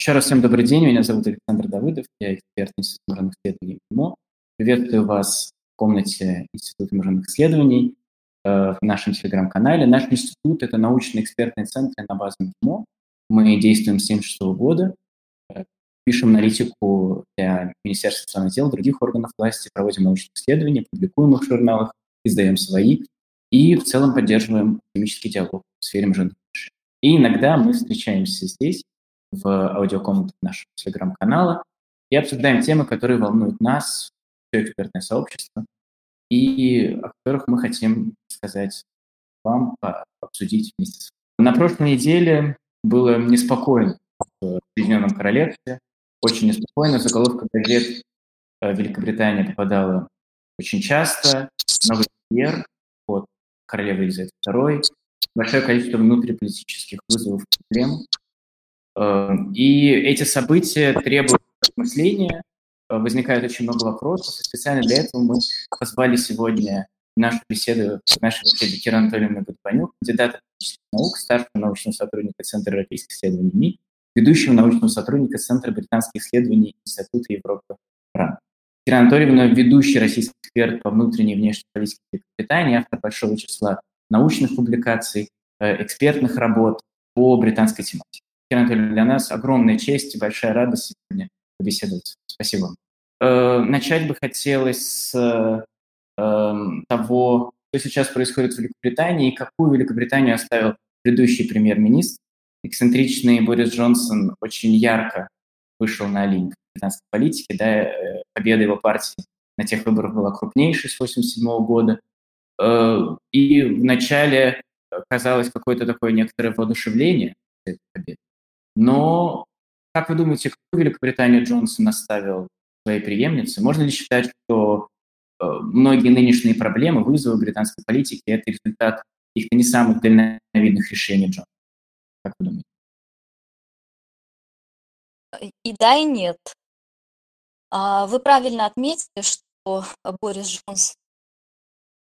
Еще раз всем добрый день. Меня зовут Александр Давыдов. Я эксперт Института мажорных исследований МИМО. Приветствую вас в комнате Института мажорных исследований э, в нашем телеграм-канале. Наш институт – это научно-экспертный центр на базе МИМО. Мы действуем с 1976 года, э, пишем аналитику для Министерства иностранных дел, других органов власти, проводим научные исследования, публикуем их в журналах, издаем свои и в целом поддерживаем академический диалог в сфере отношений. И иногда мы встречаемся здесь, в аудиокомнатах нашего телеграм-канала и обсуждаем темы, которые волнуют нас, все экспертное сообщество, и о которых мы хотим сказать вам, обсудить вместе с вами. На прошлой неделе было неспокойно в Соединенном Королевстве, очень неспокойно. Заголовка газет э, Великобритания попадала очень часто. Новый премьер от королевы Елизаветы II, большое количество внутриполитических вызовов, проблем, и эти события требуют осмысления, э, возникает очень много вопросов, и специально для этого мы позвали сегодня нашу беседу, нашу беседу Кира Анатольевна Гудбанюк, кандидата наук, старшего научного сотрудника Центра европейских исследований МИ, ведущего научного сотрудника Центра британских исследований Института Европы РАН. Кира Анатольевна – ведущий российский эксперт по внутренней и внешней политике Великобритании, автор большого числа научных публикаций, э, экспертных работ по британской тематике. Анатольевна, для нас огромная честь и большая радость сегодня побеседовать. Спасибо. Э, начать бы хотелось с э, того, что сейчас происходит в Великобритании и какую Великобританию оставил предыдущий премьер-министр. Эксцентричный Борис Джонсон очень ярко вышел на линию британской политики. Да, э, победа его партии на тех выборах была крупнейшей с 1987 года. И вначале казалось какое-то такое некоторое воодушевление этой победы. Но, как вы думаете, какую Великобританию Джонсон оставил своей преемнице? Можно ли считать, что э, многие нынешние проблемы, вызовы британской политики – это результат каких-то не самых дальновидных решений Джонсона? Как вы думаете? И да, и нет. А, вы правильно отметили, что Борис Джонсон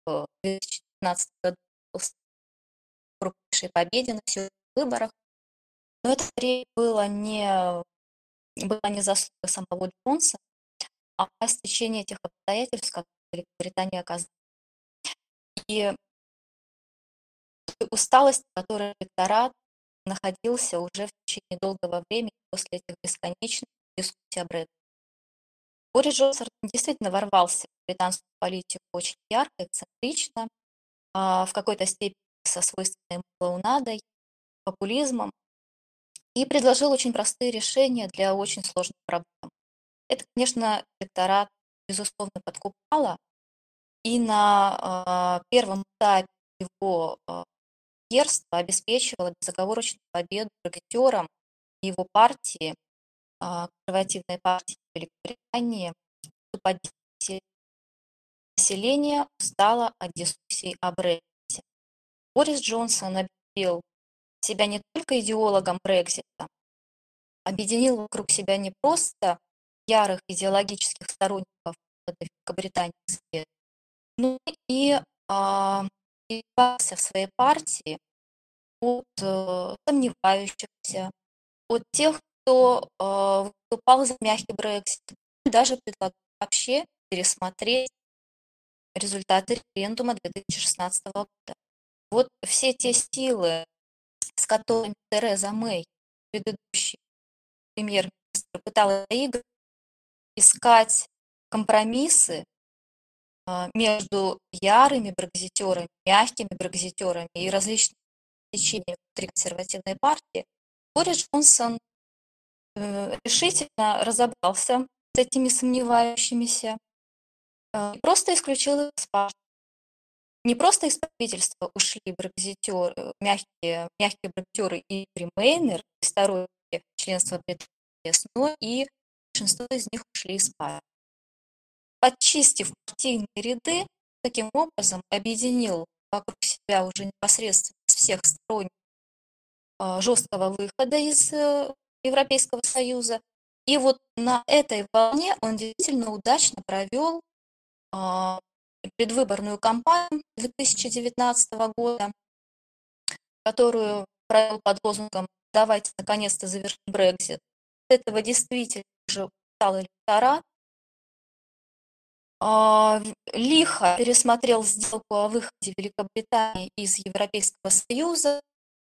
в 2015 году крупнейшей победе на всех выборах но это скорее было не, была не заслуга самого Джонса, а стечение тех обстоятельств, которые Великобритания оказалась. И усталость, в которой электорат находился уже в течение долгого времени после этих бесконечных дискуссий о Брексите. Борис Джонсон действительно ворвался в британскую политику очень ярко, эксцентрично, а, в какой-то степени со свойственной клоунадой, популизмом, и предложил очень простые решения для очень сложных проблем. Это, конечно, электорат, безусловно, подкупало, и на э, первом этапе его э, обеспечивало безоговорочную победу бригадерам его партии, э, консервативной партии Великобритании, население устало от дискуссий о Брексите. Борис Джонсон объявил себя не только идеологом Брекзита, объединил вокруг себя не просто ярых идеологических сторонников Великобритании, но и а, избавился в своей партии от э, сомневающихся, от тех, кто э, выступал за мягкий Брексит, даже предлагал вообще пересмотреть результаты референдума 2016 года. Вот все те силы, с которыми Тереза Мэй, предыдущий премьер-министр, пыталась играть, искать компромиссы а, между ярыми брекзитерами, мягкими брекзитерами и различными течениями внутри консервативной партии, Борис Джонсон э, решительно разобрался с этими сомневающимися э, и просто исключил их из партии не просто из правительства ушли брекзитеры, мягкие, мягкие брекзитеры и ремейнер, сторонники членства Британии, но и большинство из них ушли из партии. Подчистив партийные ряды, таким образом объединил вокруг себя уже непосредственно всех сторон а, жесткого выхода из э, Европейского Союза. И вот на этой волне он действительно удачно провел а, предвыборную кампанию 2019 года, которую провел под лозунгом «Давайте наконец-то завершим Брексит». этого действительно уже устал электорат, а, лихо пересмотрел сделку о выходе Великобритании из Европейского Союза,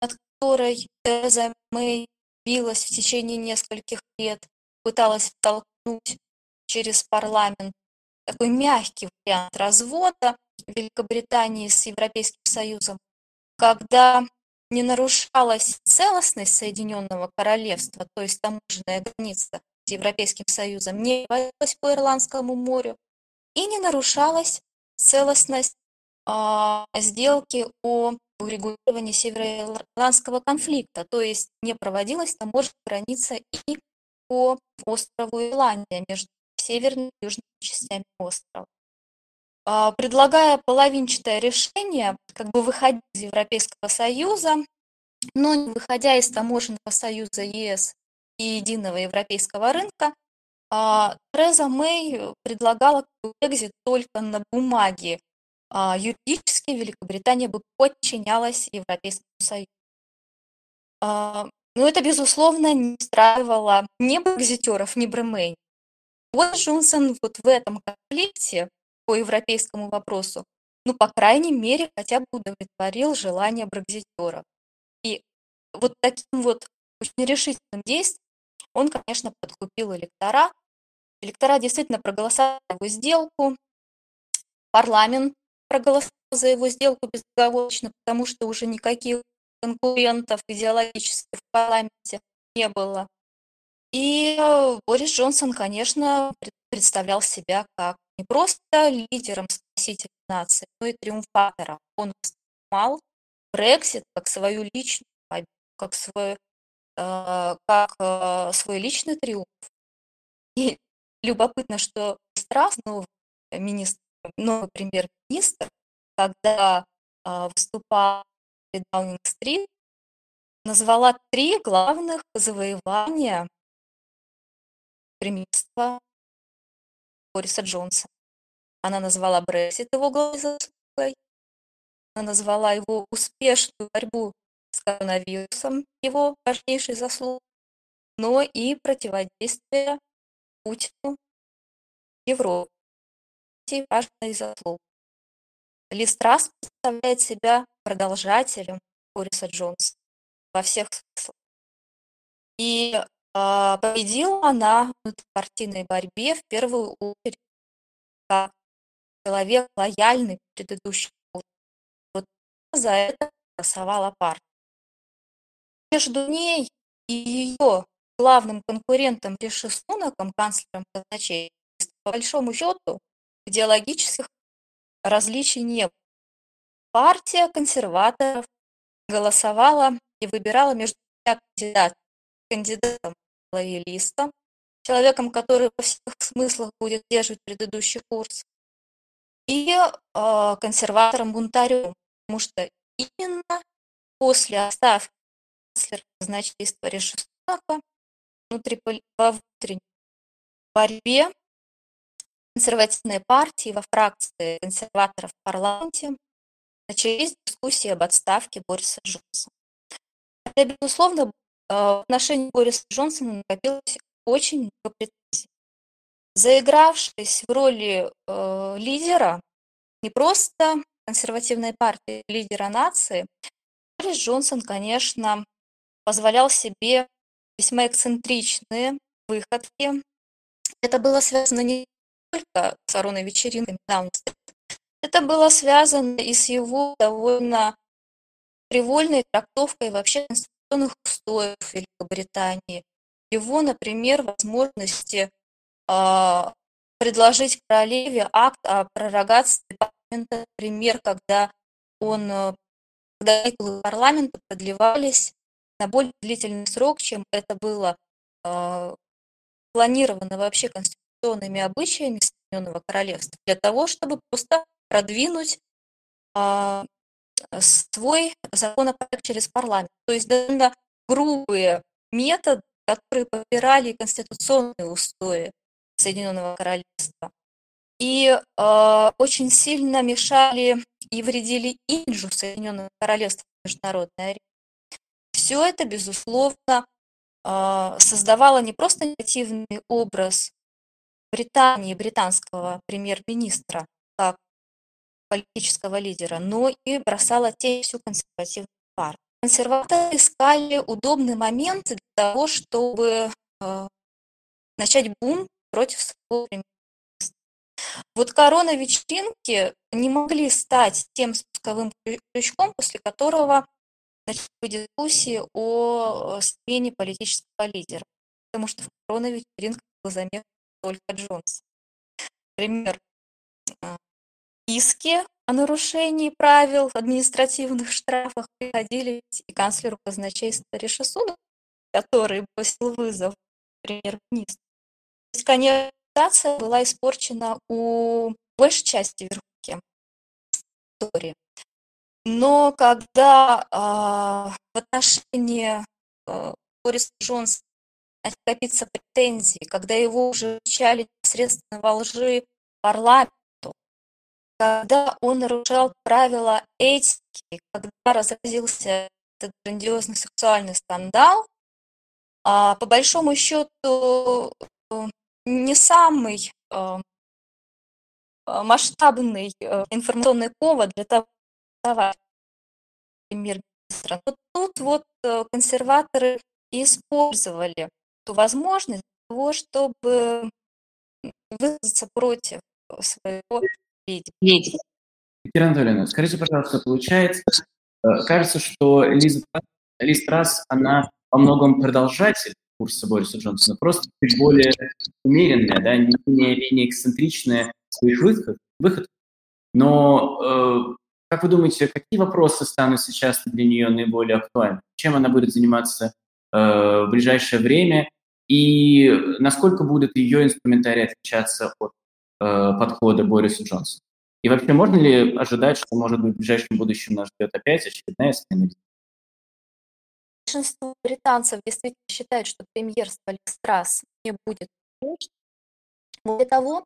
над которой Тереза Мэй билась в течение нескольких лет, пыталась втолкнуть через парламент такой мягкий вариант развода Великобритании с Европейским Союзом, когда не нарушалась целостность Соединенного Королевства, то есть таможенная граница с Европейским Союзом не водилась по Ирландскому морю, и не нарушалась целостность э, сделки о урегулировании североирландского конфликта, то есть не проводилась таможенная граница и по острову Ирландия между северными и южными частями острова. Э, предлагая половинчатое решение, как бы выходить из Европейского Союза, но не выходя из таможенного союза ЕС и единого европейского рынка, а, Тереза Мэй предлагала Brexit только на бумаге. А, юридически Великобритания бы подчинялась Европейскому Союзу. А, но это, безусловно, не устраивало ни брекзитеров, ни Бремей. Вот Джонсон вот в этом конфликте по европейскому вопросу, ну, по крайней мере, хотя бы удовлетворил желание брекзитеров. И вот таким вот очень решительным действием он, конечно, подкупил электорат, Электорат действительно проголосовал за его сделку, парламент проголосовал за его сделку безоговорочно, потому что уже никаких конкурентов идеологических в парламенте не было. И э, Борис Джонсон, конечно, представлял себя как не просто лидером спасителя нации, но и триумфатором. Он воспринимал Брексит как свою личную победу, как свой, э, как э, свой личный триумф. И Любопытно, что Страс, новый министр, новый премьер-министр, когда а, выступал в Даунинг-стрит, назвала три главных завоевания премьерства Бориса Джонсона. Она назвала Брексит его главной заслугой, она назвала его успешную борьбу с коронавирусом его важнейшей заслугой, но и противодействие Путину, Европе. Важный заслуг. Ли Страс представляет себя продолжателем Бориса Джонса во всех смыслах. И победила она в партийной борьбе в первую очередь как человек лояльный предыдущему. Вот за это голосовала партия. Между ней и ее главным конкурентом Риши Сунаком, канцлером казначей, по большому счету идеологических различий не было. Партия консерваторов голосовала и выбирала между двумя кандидатами. Кандидатом лоялистом, человеком, который во всех смыслах будет держать предыдущий курс, и э, консерватором-бунтарем, потому что именно после отставки канцлера казначейства внутри, во внутренней борьбе консервативной партии во фракции консерваторов в парламенте начались дискуссии об отставке Бориса Джонсона. Это, безусловно, в отношении Бориса Джонсона накопилось очень много претензий. Заигравшись в роли э, лидера, не просто консервативной партии, лидера нации, Борис Джонсон, конечно, позволял себе весьма эксцентричные выходки. Это было связано не только с коронной Даунинг-стрит, это было связано и с его довольно привольной трактовкой вообще конституционных устоев Великобритании. Его, например, возможности э, предложить королеве акт о пророгации парламента, например, когда он, э, когда парламента продлевались на более длительный срок, чем это было э, планировано вообще конституционными обычаями Соединенного Королевства, для того, чтобы просто продвинуть э, свой законопроект через парламент. То есть довольно грубые методы, которые попирали конституционные устои Соединенного Королевства. И э, очень сильно мешали и вредили имиджу Соединенного Королевства в международной арене. Все это, безусловно, а, создавала не просто негативный образ Британии, британского премьер-министра, политического лидера, но и бросала тень всю консервативную партию. Консерваторы искали удобный момент для того, чтобы э, начать бунт против своего премьер Вот корона-вечеринки не могли стать тем спусковым крючком, после которого начались дискуссии о смене политического лидера, потому что в корона-вечеринках был заметен только Джонс. Например, а, иски о нарушении правил, административных штрафах приходили и канцлеру казначейства Решесуду, который бросил вызов премьер-министру. То есть, конечно, была испорчена у большей части верхушки истории. Но когда э, в отношении э, Бориса Джонса начали копиться претензии, когда его уже включали непосредственно во лжи парламенту, когда он нарушал правила этики, когда разразился этот грандиозный сексуальный скандал, а, по большому счету не самый а, масштабный э, информационный повод для того, чтобы премьер-министра. Но тут вот э, консерваторы использовали эту возможность для того, чтобы высказаться против своего лидера. Екатерина Анатольевна, скажите, пожалуйста, получается, э, кажется, что Лиза, Лиз Трасс, она во многом продолжатель курса Бориса Джонсона, просто чуть более умеренная, да, не менее, менее эксцентричная в своих выходах, выходах. Но э, как вы думаете, какие вопросы станут сейчас для нее наиболее актуальны? Чем она будет заниматься э, в ближайшее время? И насколько будет ее инструментарий отличаться от подхода Бориса Джонсона? И вообще, можно ли ожидать, что, может быть, в ближайшем будущем нас ждет опять очередная смена? Большинство британцев действительно считают, что премьерство Листрас не будет Более того,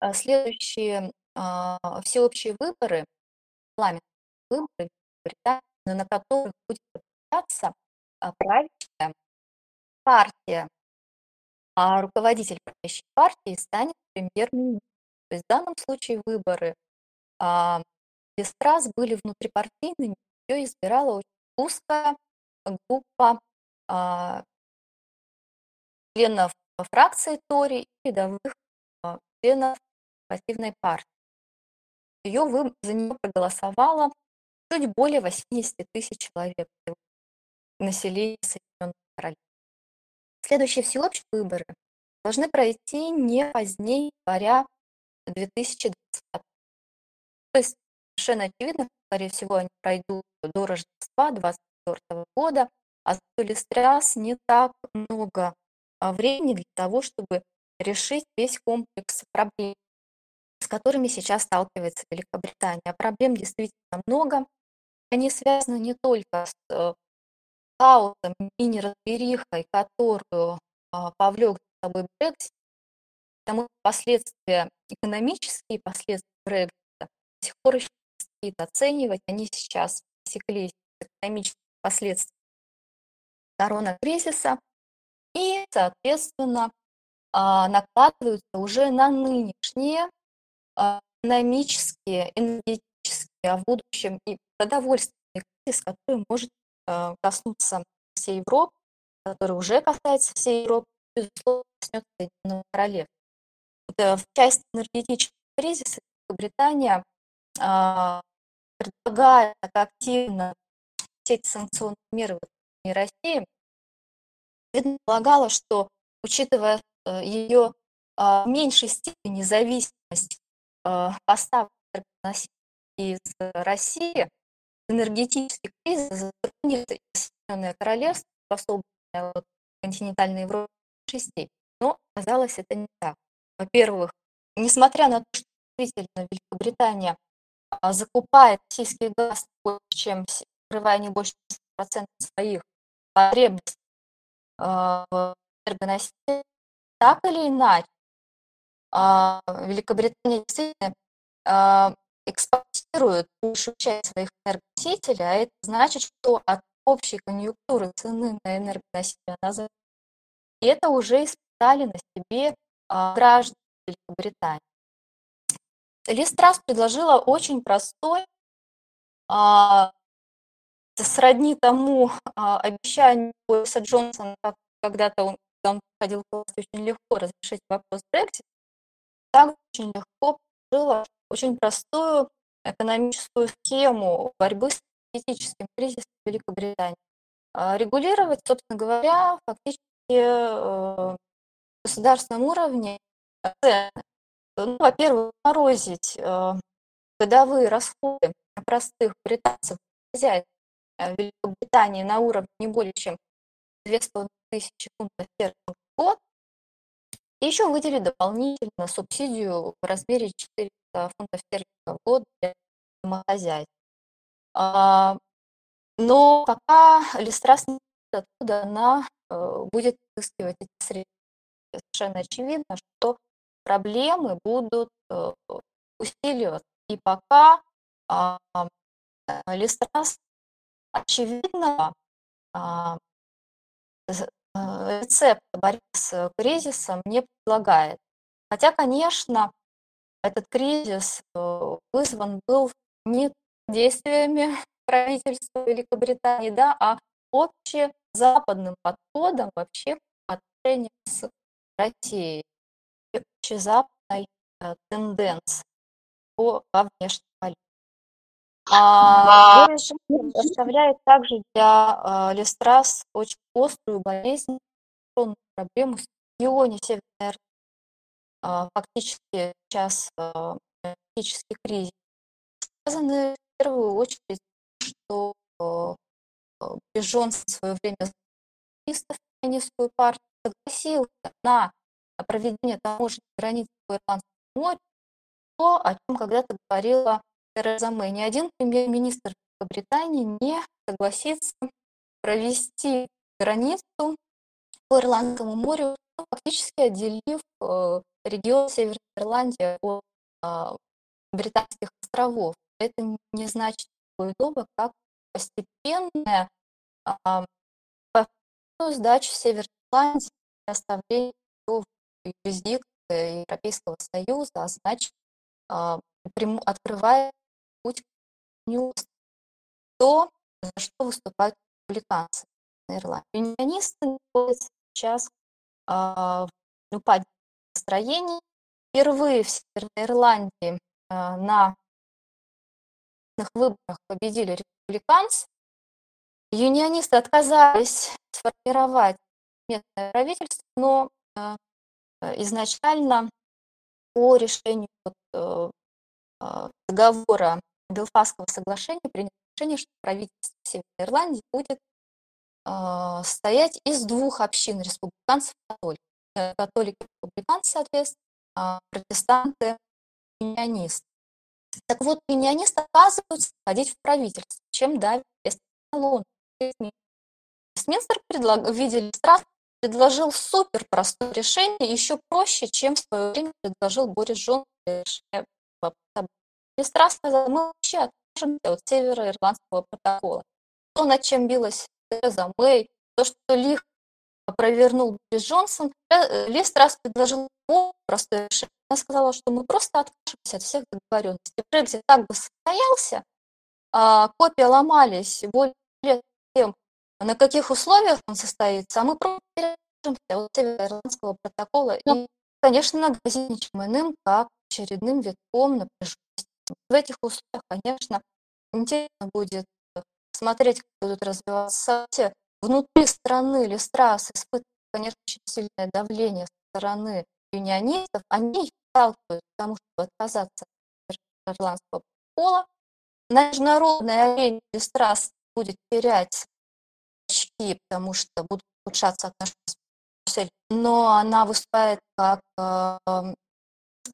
э, следующие э, всеобщие выборы парламентские выборы Британии, на которых будет а, правящая партия, а руководитель правящей партии станет премьер-министром. То есть в данном случае выборы а, без раз были внутрипартийными, ее избирала очень узкая группа а, членов фракции Тори и рядовых а, членов консервативной партии. Ее вы, за нее проголосовало чуть более 80 тысяч человек населения Соединенных Королевств. Следующие всеобщие выборы должны пройти не позднее января 2020 То есть совершенно очевидно, скорее всего, они пройдут до Рождества 2024 года, а за Листряс не так много а, времени для того, чтобы решить весь комплекс проблем с которыми сейчас сталкивается Великобритания. А проблем действительно много. Они связаны не только с э, хаосом и неразберихой, которую а, повлек собой Брексит, потому последствия, экономические последствия Брексита до сих пор еще предстоит оценивать. Они сейчас посеклись экономических последствий коронакризиса и, соответственно, а, накладываются уже на нынешние а, экономические, энергетические, а в будущем и продовольственный кризис, который может а, коснуться всей Европы, который уже касается всей Европы, безусловно, коснется Соединенного Королевства. Э, в части энергетического кризиса Великобритания предлагает так активно все эти санкционные в России, предполагала, что, учитывая э, ее в меньшей степени зависимость Э, поставок из России, энергетический кризис затронет Соединенное Королевство, способное от континентальной Европы шести. Но оказалось это не так. Во-первых, несмотря на то, что действительно Великобритания а, закупает российский газ больше, чем покрывая не больше 10% своих потребностей э, в энергоносителях, так или иначе, а, Великобритания действительно а, экспортирует большую часть своих энергоносителей, а это значит, что от общей конъюнктуры цены на энергоносители она зависит И это уже испытали на себе а, граждане Великобритании. Листрас предложила очень простой, а, сродни тому а, обещанию Бориса Джонсона, когда-то он, он приходил к власти очень легко разрешить вопрос Брексит, так очень легко предложила очень простую экономическую схему борьбы с политическим кризисом Великобритании. Регулировать, собственно говоря, фактически э, государственном уровне. Ну, во-первых, морозить э, годовые расходы простых британцев хозяйств э, Великобритании на уровне не более чем 2,5 тысячи фунтов в год, и еще выделить дополнительно субсидию в размере 400 фунтов стерлингов в год для домохозяйств. А, но пока Листрас оттуда она э, будет изыскивать эти средства. Совершенно очевидно, что проблемы будут э, усиливаться. И пока а, Листрас очевидно а, рецепт борьбы с кризисом не предлагает. Хотя, конечно, этот кризис э, вызван был не действиями правительства Великобритании, да, а общезападным подходом вообще к отношениям с Россией, общезападной э, тенденции по во внешней политике. А Джонсон представляет также для э, Лестрас очень острую болезнь, проблему с регионе Северной э, фактически сейчас э, политический кризис, связаны в первую очередь что Джонсон в свое время коммунистов партию согласился на проведение таможенной границы по Ирландскому морю, то, о чем когда-то говорила Тереза Мэй. Ни один премьер-министр Великобритании не согласится провести границу по Ирландскому морю, фактически отделив э, регион Северной Ирландии от а, британских островов. Это не значит Гуйдоба как постепенная а, сдача Северной Ирландии и оставление юрисдикции Европейского Союза, а значит, а, открывает путь к. То, за что выступают республиканцы на Ирландии. Юнионисты находятся сейчас а, в упаде настроений. Впервые в Северной Ирландии а, на выборах победили республиканцы. Юнионисты отказались сформировать местное правительство, но э, изначально по решению вот, э, договора Белфастского соглашения принято решение, что правительство Северной Ирландии будет э, стоять из двух общин республиканцев и католиков. Католики республиканцы, соответственно, а протестанты юнионисты. Так вот, юнионисты отказываются входить в правительство, чем давит Лондон. Вестминстер предлаг... в иллюстрации предложил супер простое решение, еще проще, чем в свое время предложил Борис Джонсон Иллюстрация сказал, мы вообще откажемся от североирландского протокола. То, над чем билась Тереза Мэй, то, что лих провернул Борис Джонсон, э, Листрас предложил простое решение. Она сказала, что мы просто откажемся от всех договоренностей. Брекзит так бы состоялся, копии ломались более тем, на каких условиях он состоится, а мы просто от Североирландского протокола и, конечно, нагрозить ничем иным, как очередным витком напряженности. В этих условиях, конечно, интересно будет смотреть, как будут развиваться события. Внутри страны Листрас испытывает, конечно, очень сильное давление со стороны юнионистов, они сталкиваются к тому, чтобы отказаться от ирландского пола. На международной арене Листрас будет терять очки, потому что будут улучшаться отношения с Брюсселем, но она выступает как э,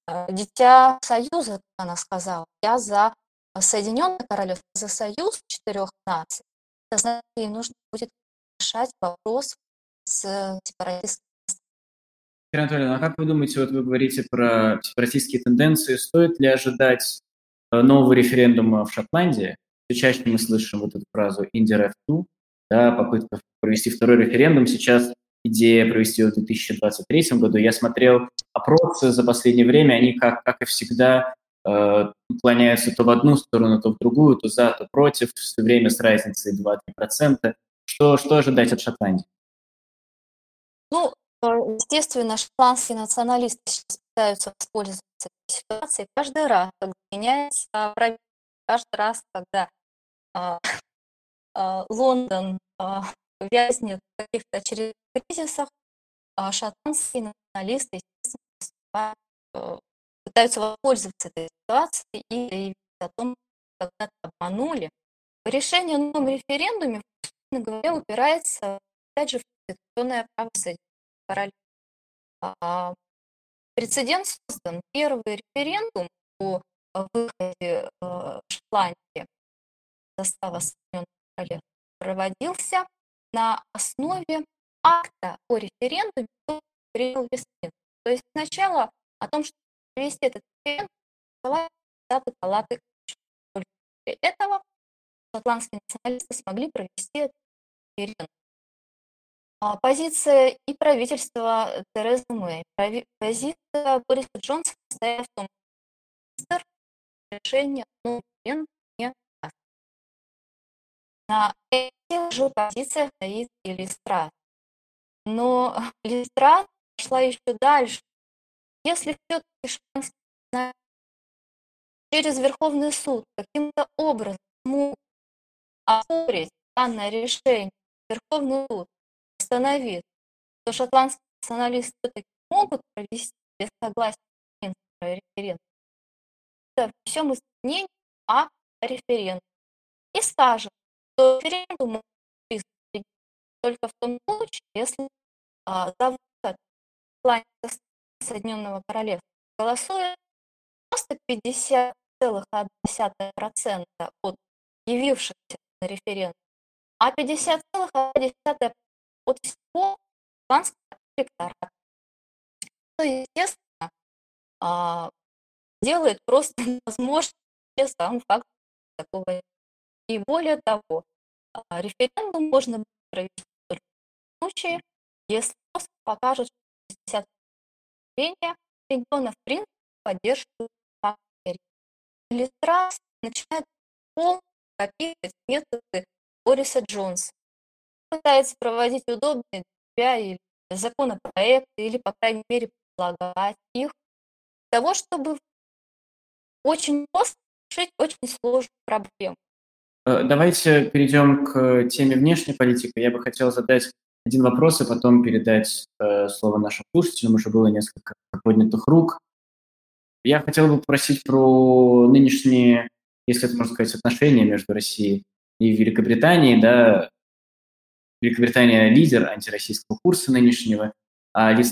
э, дитя Союза, как она сказала. Я за Соединенное Королевство, за союз четырех наций. Это значит, ей нужно будет решать вопрос с сепаратистским Кира Анатольевна, а как вы думаете, вот вы говорите про сепаратистские тенденции, стоит ли ожидать нового референдума в Шотландии? Все чаще мы слышим вот эту фразу «Индия 2», да, попытка провести второй референдум. Сейчас идея провести в 2023 году. Я смотрел опросы за последнее время, они, как, как и всегда, э, уклоняются то в одну сторону, то в другую, то за, то против, все время с разницей 2-3%. Что, что ожидать от Шотландии? Ну, э, естественно, шотландские националисты сейчас пытаются воспользоваться этой ситуацией каждый раз, когда меняется правительство, каждый раз, когда а, а, Лондон а, вязнет в каких-то очередных кризисах, а шотландские националисты, естественно, э, пытаются воспользоваться этой ситуацией и заявить о том, что когда-то обманули. Решение о новом референдуме, говоря, упирается, опять же, в конституционное право Соединенных. Прецедент создан. Первый референдум о выходе э, Шотландии состава Соединенных Королевств проводился на основе акта о референдуме, который принял Вестминстер. То есть сначала о том, чтобы провести этот референдум, депутаты палаты после этого шотландские националисты смогли провести этот референдум. А позиция и правительства Терезы Мэй, позиция Бориса Джонсона стояла в том, что решение референдум не даст. На этих же позициях стоит и Листрат. Но Листрат пошла еще дальше. Если все-таки шанс через Верховный суд каким-то образом смогут оспорить данное решение, Верховный суд установит, что шотландские националисты все-таки могут провести без согласия референдум, это всем изменение о референдуме. И скажем, что референдум только в том случае, если а, за выход плане Соединенного Королевства голосует просто 50,1% от явившихся на референдум, а 50,1% от всего испанского электората. То, естественно, а, делает просто невозможно сам факт такого. И более того, а, референдум можно провести только в случае, если просто покажут, что 60 регионов в принципе поддерживают раз начинает полностью копировать методы Бориса Джонса. Пытается проводить удобные для себя или законопроекты, или, по крайней мере, предлагать их для того, чтобы очень просто решить очень сложную проблему. Э, давайте перейдем к теме внешней политики. Я бы хотел задать один вопрос, и потом передать э, слово нашим слушателям. Уже было несколько поднятых рук. Я хотел бы попросить про нынешние, если это можно сказать, отношения между Россией и Великобританией. Да, Великобритания лидер антироссийского курса нынешнего, а Ли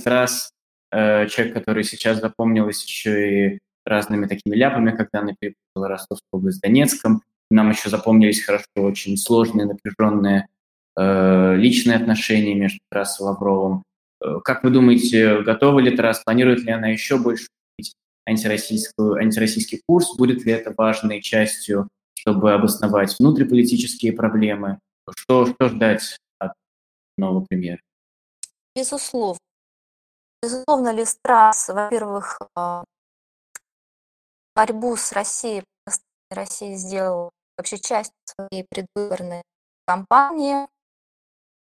э, человек, который сейчас запомнилась еще и разными такими ляпами, когда она перепутала Ростовскую область с Донецком. Нам еще запомнились хорошо очень сложные, напряженные э, личные отношения между Тарасом и Лавровым. Э, как вы думаете, готова ли Тарас, планирует ли она еще больше антироссийскую, антироссийский курс? Будет ли это важной частью, чтобы обосновать внутриполитические проблемы? Что, что ждать нового премьера? Безусловно. Безусловно, Листрас, во-первых, а, борьбу с Россией, Россия сделала вообще часть своей предвыборной кампании.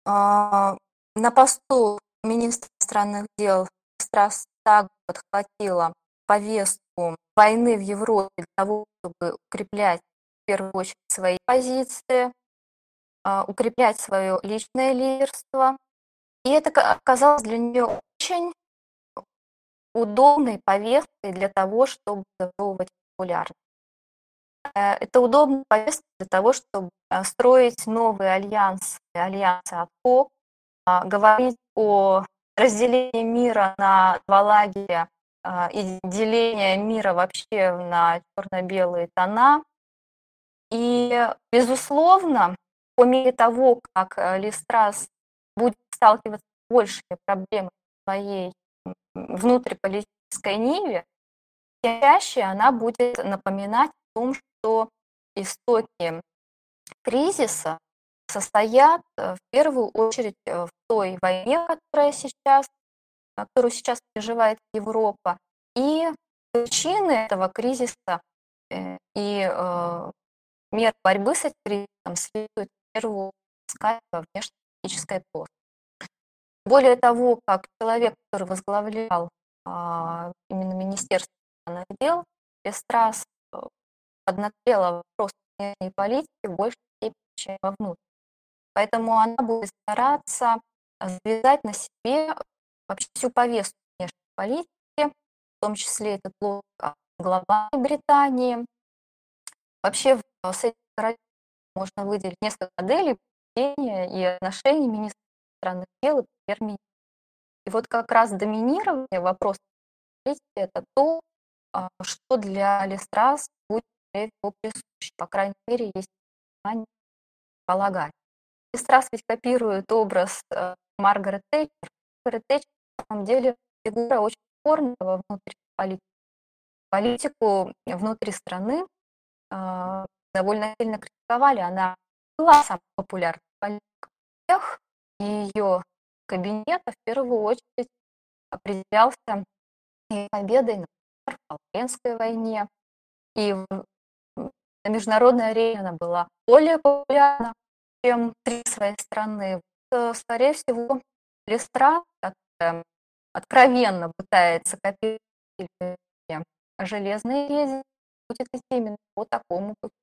А, на посту министра иностранных дел Страс так подхватила повестку войны в Европе для того, чтобы укреплять в первую очередь свои позиции, укреплять свое личное лидерство. И это оказалось для нее очень удобной повесткой для того, чтобы завоевывать популярность. Э, это удобная повестка для того, чтобы э, строить новые альянсы, альянсы от КОП, а, говорить о разделении мира на два лагеря а, и деление мира вообще на черно-белые тона. И, безусловно, по мере того, как э, Листрас будет сталкиваться с большими проблемами своей внутриполитической ниве, тем чаще она будет напоминать о том, что истоки кризиса состоят в первую очередь в той войне, которая сейчас, которую сейчас переживает Европа, и причины этого кризиса и мер борьбы с этим кризисом следует в первую искать во внешнеполитической плоскости. Более того, как человек, который возглавлял а, именно Министерство иностранных дел, Пестрас э, поднатрела вопрос внешней политики в большей степени, чем во внутренней. Поэтому она будет стараться завязать на себе вообще всю повестку внешней политики, в том числе этот блок глобальной Британии. Вообще с этим можно выделить несколько моделей поведения и отношений министра иностранных дел и премьер И вот как раз доминирование вопроса это то, а, что для Листрас будет его присуще. По крайней мере, есть основания полагать. Листрас ведь копирует образ э, Маргарет Тэтчер. Маргарет Тэтчер на самом деле фигура очень спорная во внутренней политике. Политику внутри страны э, довольно сильно критиковали. Она была самой популярной политикой всех, ее кабинета в первую очередь определялся и победой, например, в Фалкlandской войне. И на международной арене она была более популярна, чем три своей страны. Вот, скорее всего, Лестра, откровенно пытается копировать железные рези, будет идти именно по такому пути.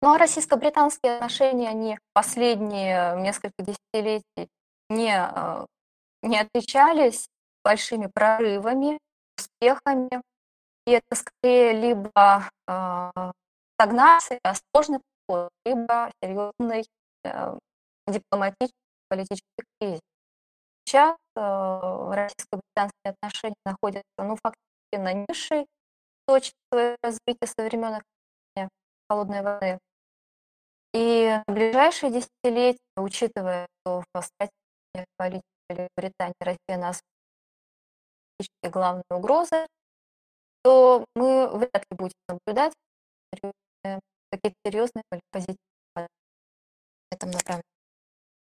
Ну а российско-британские отношения, они последние несколько десятилетий не, э, не отличались большими прорывами, успехами. И это скорее либо э, стагнация, сложный подход, либо серьезный э, дипломатический, политический кризис. Сейчас э, российско-британские отношения находятся ну, фактически на низшей точке своего развития со холодной войны. И в ближайшие десятилетия, учитывая, что в стратегии политики Великобритании Россия нас главные угрозы, то мы вряд ли будем наблюдать какие-то серьезные позитивы в этом направлении.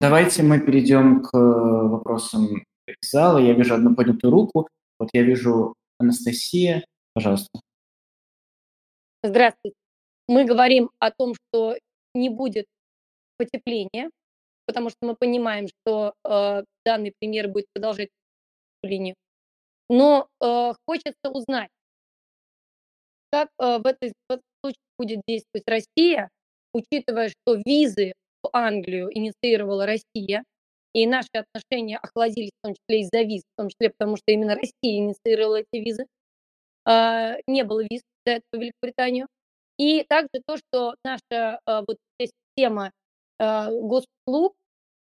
Давайте мы перейдем к вопросам зала. Я вижу одну поднятую руку. Вот я вижу Анастасия. Пожалуйста. Здравствуйте. Мы говорим о том, что не будет потепления, потому что мы понимаем, что э, данный пример будет продолжать линию. Но э, хочется узнать, как э, в, этом случае будет действовать Россия, учитывая, что визы в Англию инициировала Россия, и наши отношения охладились, в том числе из-за виз, в том числе потому, что именно Россия инициировала эти визы. Э, не было виз до этого в Великобританию. И также то, что наша э, вот система э, госуслуг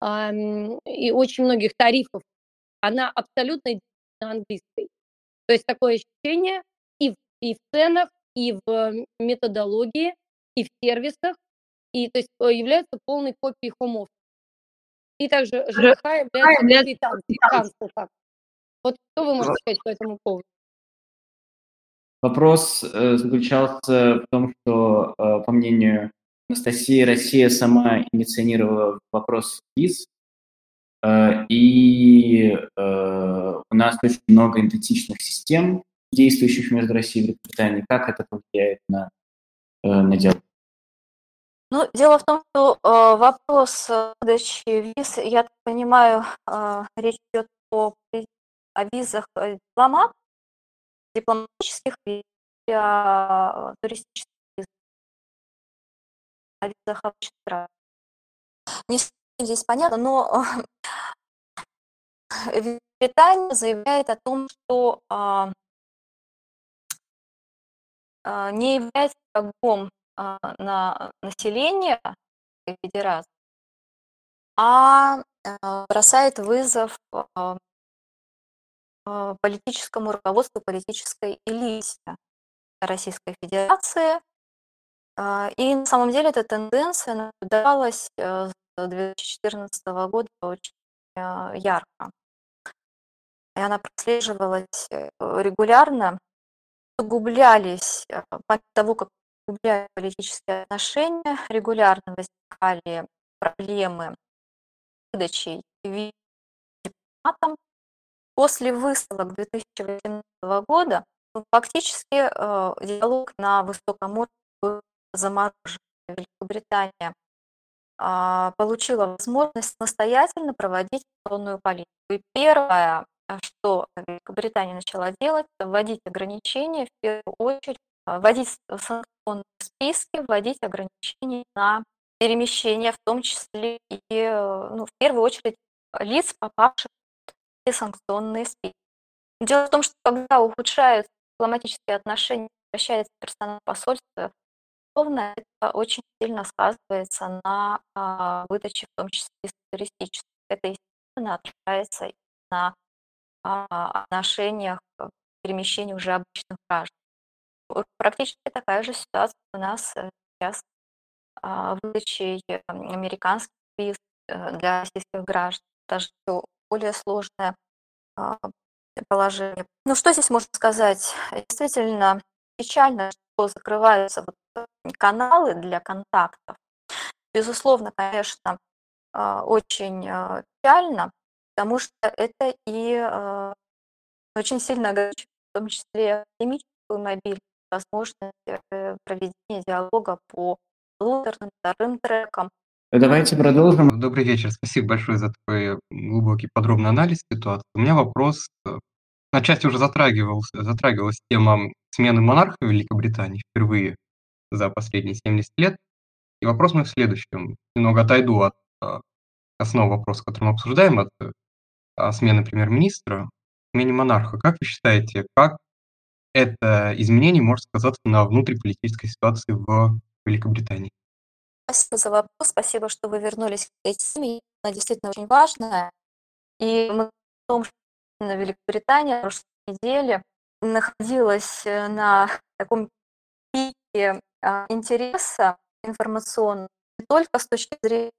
э, и очень многих тарифов, она абсолютно на английской. То есть такое ощущение и в, и в ценах, и в методологии, и в сервисах, и то есть э, является полной копией office. И также ЖКХ является канцлера. Вот что вы можете сказать по этому поводу? Вопрос э, заключался в том, что, э, по мнению Анастасии, Россия сама инициировала вопрос виз, э, и у нас очень много идентичных систем, действующих между Россией и Великобританией. Как это повлияет на, на дело? Ну, дело в том, что э, вопрос выдачи виз, я так понимаю, э, речь идет о, о визах дипломат, дипломатических виз, о туристических визах обычных Не здесь понятно, но Британия заявляет о том, что а, а, не является врагом а, на население Федерации, а бросает вызов политическому руководству, политической элите Российской Федерации. И на самом деле эта тенденция наблюдалась э, с 2014 года очень ярко и она прослеживалась э, регулярно, углублялись, э, по того, как углубляли политические отношения, регулярно возникали проблемы выдачей виз дипломатам. После выставок 2018 года ну, фактически э, диалог на высоком уровне был заморожен. Великобритания а, получила возможность самостоятельно проводить санкционную политику. И первое, что Великобритания начала делать, вводить ограничения, в первую очередь, а, вводить санкционные списки, вводить ограничения на перемещение, в том числе и, э, ну, в первую очередь, лиц, попавших санкционные списки. Дело в том, что когда ухудшаются дипломатические отношения, возвращается персонал посольства, безусловно, это очень сильно сказывается на а, выдаче, в том числе туристических. Это, естественно, отражается и на а, отношениях к перемещению уже обычных граждан. Практически такая же ситуация у нас э, сейчас а, выдачей американских виз э, для российских граждан. Даже более сложное а, положение. Ну, что здесь можно сказать? Действительно печально, что закрываются вот э, каналы для контактов. Безусловно, конечно, а, очень печально, потому что это и очень сильно ограничивает, в том числе академическую мобильность, возможность проведения диалога по лутерным, вторым треком. Давайте продолжим. Добрый вечер. Спасибо большое за такой глубокий, подробный анализ ситуации. У меня вопрос. Э, на части уже затрагивался, затрагивалась тема смены монарха в Великобритании впервые за последние 70 лет. И вопрос мой в следующем. Немного отойду от э, основного вопроса, который мы обсуждаем, от э, смены премьер-министра, смене монарха. Как вы считаете, как это изменение может сказаться на внутриполитической ситуации в Великобритании. Спасибо за вопрос, спасибо, что вы вернулись к этой теме. Она действительно очень важная. И мы в том, что на Великобритании в прошлой неделе находилась э, на таком пике а, интереса информационного не только с точки зрения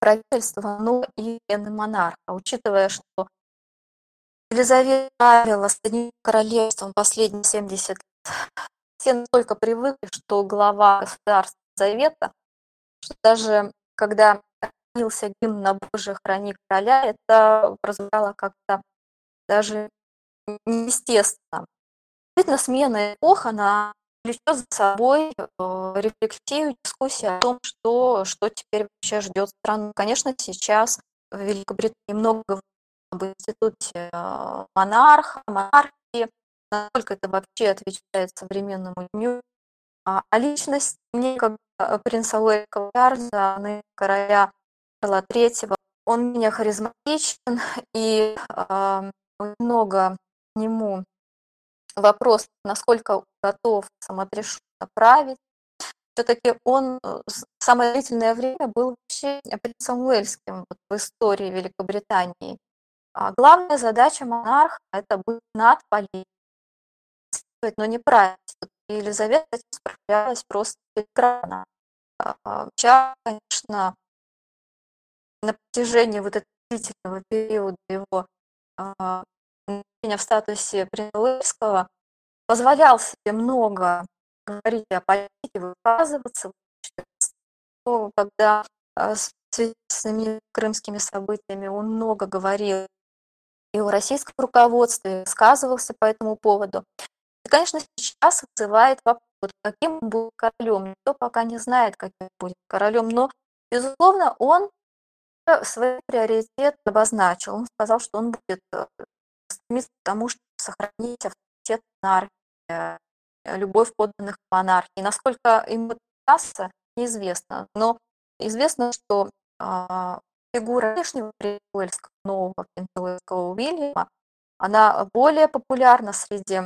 правительства, но и монарха, учитывая, что Елизавета правила Соединенным Королевством последние 70 лет все настолько привыкли, что глава государства Завета, что даже когда хранился гимн на Боже, храни короля, это прозвучало как-то даже неестественно. Действительно, смена эпох, она влечет за собой э, рефлексию, дискуссию о том, что, что теперь вообще ждет страну. Конечно, сейчас в Великобритании много об институте э, монарха, монархии, насколько это вообще отвечает современному дню. А, а личность мне, как принца Уэльского Чарльза, короля Карла III, он меня харизматичен, и э, много к нему вопрос, насколько готов самоотрешенно править. Все-таки он э, самое длительное время был вообще принцем Уэльским вот, в истории Великобритании. А главная задача монарха – это быть над политикой, но не править. Елизавета справлялась просто прекрасно. Чарльз, конечно, на протяжении вот этого длительного периода его нахождения в статусе принца позволял себе много говорить о политике, высказываться. Когда с связанными крымскими событиями он много говорил и о российском руководстве, высказывался по этому поводу. И, конечно, сейчас вызывает вопрос, каким он был королем. Никто пока не знает, каким будет королем, но, безусловно, он свой приоритет обозначил. Он сказал, что он будет э, стремиться к тому, чтобы сохранить авторитет монархии, э, любовь подданных монархии. Насколько ему это удастся, неизвестно. Но известно, что э, фигура нынешнего Уэльского, нового Уэльского Уильяма, она более популярна среди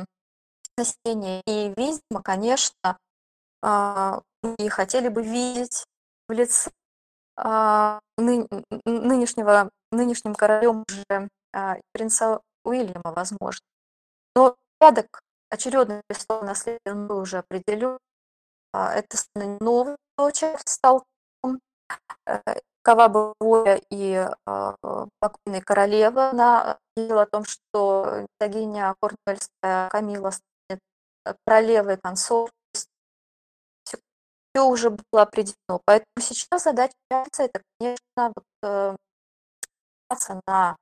населения. И, видимо, конечно, а, и хотели бы видеть в лице а, нынешнего, нынешним королем уже а, принца Уильяма, возможно. Но порядок очередный престол наследия был уже определен. Это новый человек стал какова была воля и покойной королевы. Она говорила о том, что Тагиня Корнуэльская Камила королевой концов. все уже было определено. Поэтому сейчас задача это, конечно, вот, э, на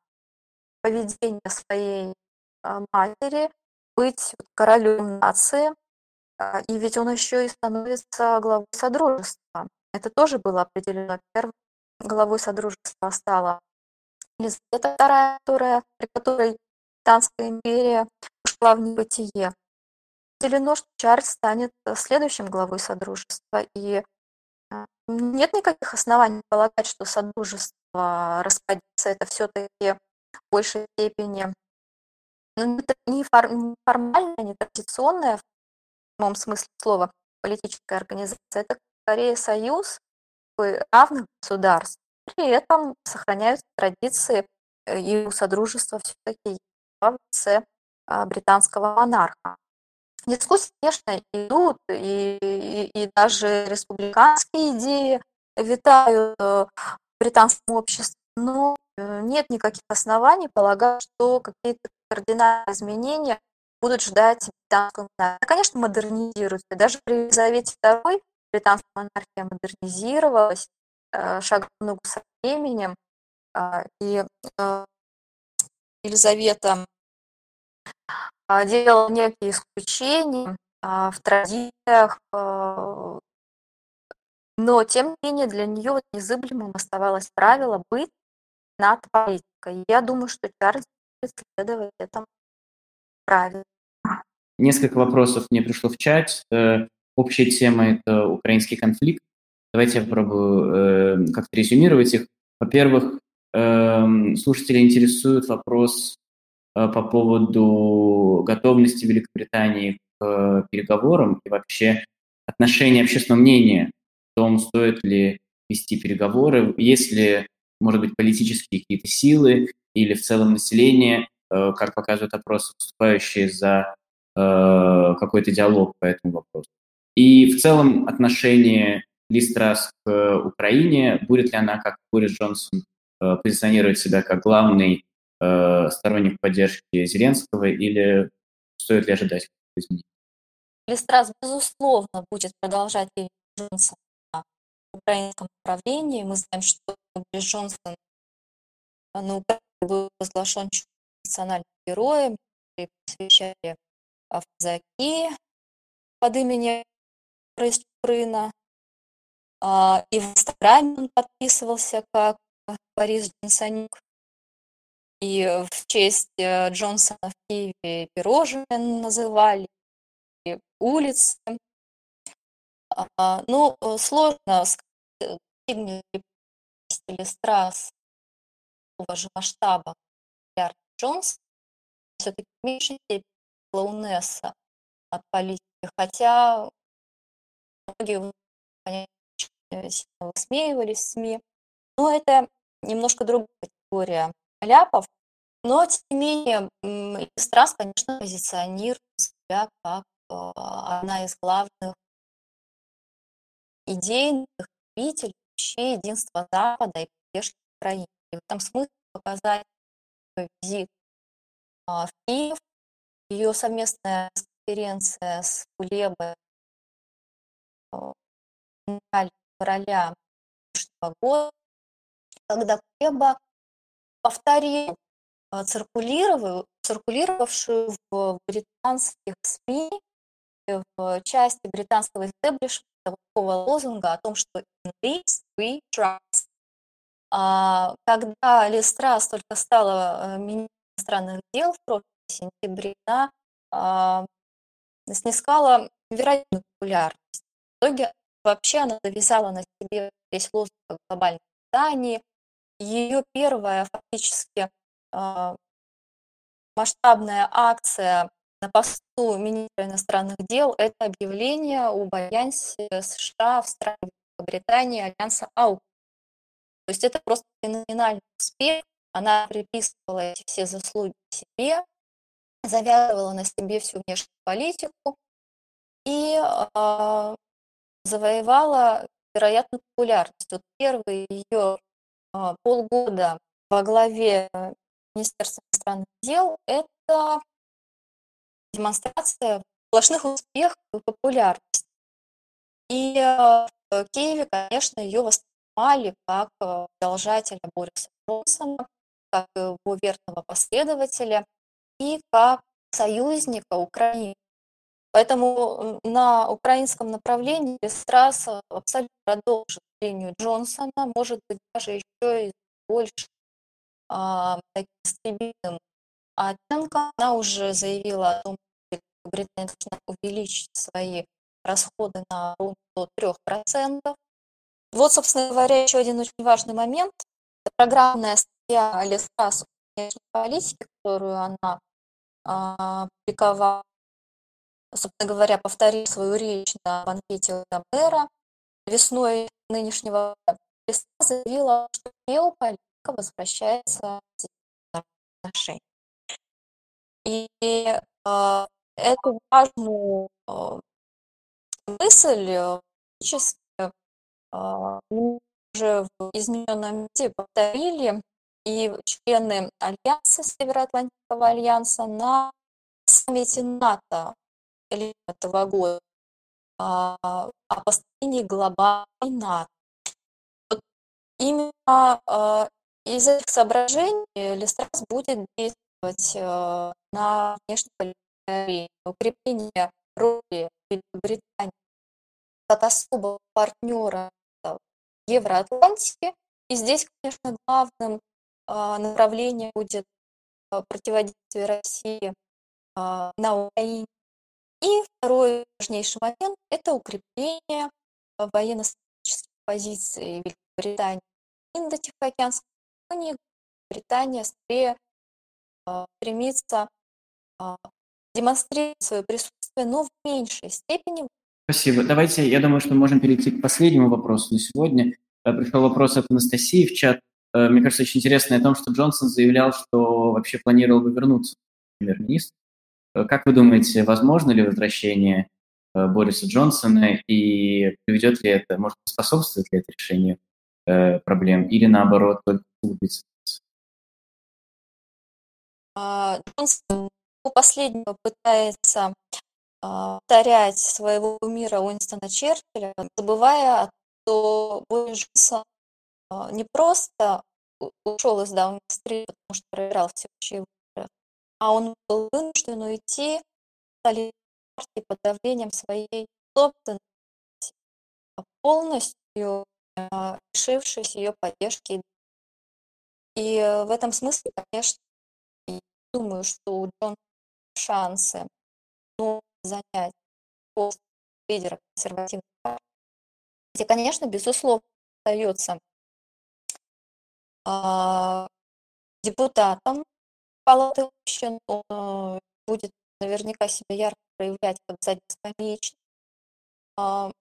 поведение своей, а, матери, быть королем нации. А, и ведь он еще и становится главой Содружества. Это тоже было определено. Первой главой Содружества стала Елизавета II, которая, при которой Британская империя ушла в небытие. Определено, что Чарльз станет следующим главой Содружества. И а, нет никаких оснований полагать, что Содружество распадется. Это все-таки в большей степени ну, не традиционная в прямом смысле слова политическая организация. Это скорее союз равных государств. При этом сохраняются традиции э, и у Содружества все-таки в лице а, британского монарха. Дискуссии, конечно, идут, и, и, и даже республиканские идеи витают э, в британском обществе, но э, нет никаких оснований полагать, что какие-то кардинальные изменения будут ждать британскую монархию. Конечно, модернизируется. Даже при Елизавете II британская монархия модернизировалась, э, шагом ногу со временем, и Елизавета а, делала некие исключения а, в традициях, а, но тем не менее для нее незыблемым оставалось правило быть над политикой. Я думаю, что Чарльз будет следовать этому правилу. Несколько вопросов мне пришло в чат. Э, общая тема – это украинский конфликт. Давайте я попробую э, как-то резюмировать их. Во-первых, эм, слушатели интересует вопрос Э, по поводу готовности Великобритании к э, переговорам и вообще отношения общественного мнения о том, стоит ли вести переговоры, есть ли, может быть, политические какие-то силы или в целом население, э, как показывают опросы, выступающие за какой-то диалог по этому вопросу. И в целом отношение Ли Страс к Украине, будет ли она, как Борис Джонсон, позиционировать себя как главный э, сторонник поддержки Зеленского или стоит ли ожидать изменений? Листрас, безусловно, будет продолжать Джонсон на украинском направлении. Мы знаем, что Джонсон на Украине был возглашен национальным героем, посвящали в казаки под именем Чупрына. А, и в Инстаграме он подписывался как Борис Джонсонюк. И в честь э, Джонсона в Киеве пирожные называли, и улицы. А, ну, э, сложно сказать, достигнет ли или страс такого же масштаба Джонс, все-таки в меньшей степени клоунесса от политики, хотя многие, конечно, высмеивались в СМИ, но это немножко другая категория ляпов, но, тем не менее, Страс, конечно, позиционирует себя как а, одна из главных идейных деятелей вообще единства Запада и поддержки Украины. И в этом смысле показать визит а, в Киев, ее совместная конференция с Кулебой февраля прошлого года, когда Кулеба повторил а, циркулировавшую, в британских СМИ, в части британского истеблишмента лозунга о том, что in this we trust. А, когда Ли Страс только стала э, министром иностранных дел в прошлом сентябре, она а, снискала невероятную популярность. В итоге вообще она завязала на себе весь лозунг о глобальном питании, ее первая фактически а, масштабная акция на посту министра иностранных дел– это объявление об альянсе США, Австралии, Великобритании, альянса АУК. То есть это просто феноменальный успех. Она приписывала эти все заслуги себе, завязывала на себе всю внешнюю политику и э, завоевала вероятную популярность. Вот первый ее полгода во главе Министерства иностранных дел – это демонстрация сплошных успехов и популярности. И в Киеве, конечно, ее воспринимали как продолжателя Бориса Джонсона, как его верного последователя и как союзника Украины. Поэтому на украинском направлении Листрас абсолютно продолжит линию Джонсона, может быть, даже еще и больше а, таким стремительным оттенком. Она уже заявила о том, что Британия должна увеличить свои расходы на ровно до 3%. Вот, собственно говоря, еще один очень важный момент. Это программная статья Листрас внешней политики, которую она а, публиковала собственно говоря, повторил свою речь на банкете Гамбера весной нынешнего года, заявила, что геополитика возвращается в отношения. И э, эту важную э, мысль э, э, мы уже в измененном виде повторили, и члены Альянса, Североатлантического альянса на саммите НАТО этого года а, о построении глобальной НАТО. Вот именно а, из этих соображений Листрас будет действовать а, на внешней политике укрепление роли Великобритании как особого партнера в Евроатлантике. И здесь, конечно, главным направлением будет противодействие России на Украине и второй важнейший момент – это укрепление военно-стратегических позиций Великобритании в Индо-Тихоокеанском регионе. Британия скорее а, стремится а, демонстрировать свое присутствие, но в меньшей степени. Спасибо. Давайте, я думаю, что мы можем перейти к последнему вопросу на сегодня. Э, пришел вопрос от Анастасии в чат. Э, мне кажется, очень интересно о том, что Джонсон заявлял, что вообще планировал бы вернуться премьер-министр. Э, как вы думаете, возможно ли возвращение э, Бориса Джонсона и приведет ли это, может, способствует ли это решению э, проблем или наоборот только углубится? А, Джонсон у последнего пытается а, повторять своего мира Уинстона Черчилля, забывая, что Борис Джонсон а, не просто ушел из Даунинг-стрит, потому что проиграл всеобщие а он был вынужден уйти партии под давлением своей собственности, полностью а, лишившись ее поддержки. И э, в этом смысле, конечно, думаю, что у Джон шансы ну, занять пост лидера консервативной партии. Хотя, конечно, безусловно, остается а, депутатом палаты общин, он э, будет наверняка себя ярко проявлять как заднескамеечник. А,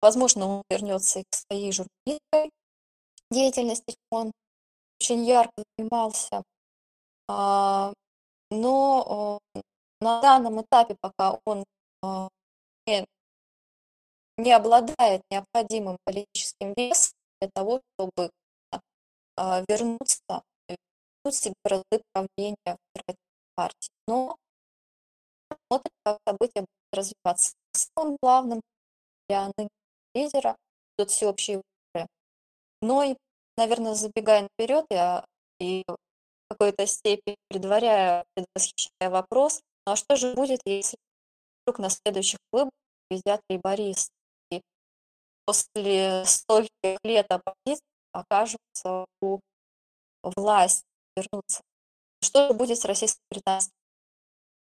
возможно, он вернется и к своей журналистской деятельности, он очень ярко занимался. А, но э, на данном этапе, пока он э, не обладает необходимым политическим весом для того, чтобы вернуться себе разы правления партии. Но смотрим, как события будут развиваться. Самым главным для нынешнего лидера будут всеобщие выборы. Но и, наверное, забегая наперед, я и в какой-то степени предваряя, предвосхищая вопрос, ну а что же будет, если вдруг на следующих выборах победят лейбористы? И после стольких лет оппозиции окажутся у власти вернуться. Что будет с российско-британским?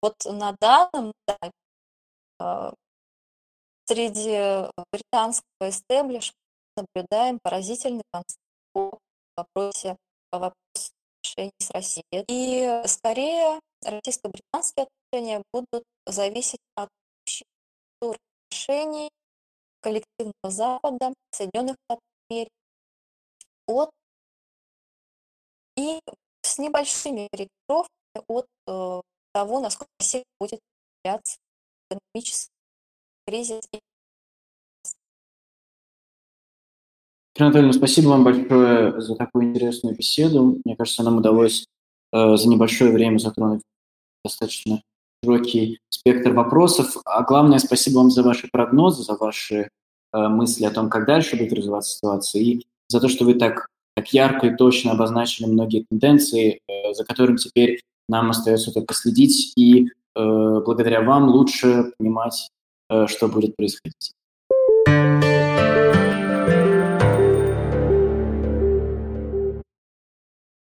Вот на данном этапе э, среди британского эстеблишмента наблюдаем поразительный конфликт по вопросе, по вопросу отношений с Россией. И скорее российско-британские отношения будут зависеть от общей отношений коллективного Запада, Соединенных Штатов Америки, от и с небольшими корректировками от э, того, насколько сильно будет являться экономический кризис. Анатольевна, спасибо вам большое за такую интересную беседу. Мне кажется, нам удалось э, за небольшое время затронуть достаточно широкий спектр вопросов. А главное, спасибо вам за ваши прогнозы, за ваши мысли о том, как дальше будет развиваться ситуация, и за то, что вы так, так ярко и точно обозначили многие тенденции, за которыми теперь нам остается только следить и благодаря вам лучше понимать, что будет происходить.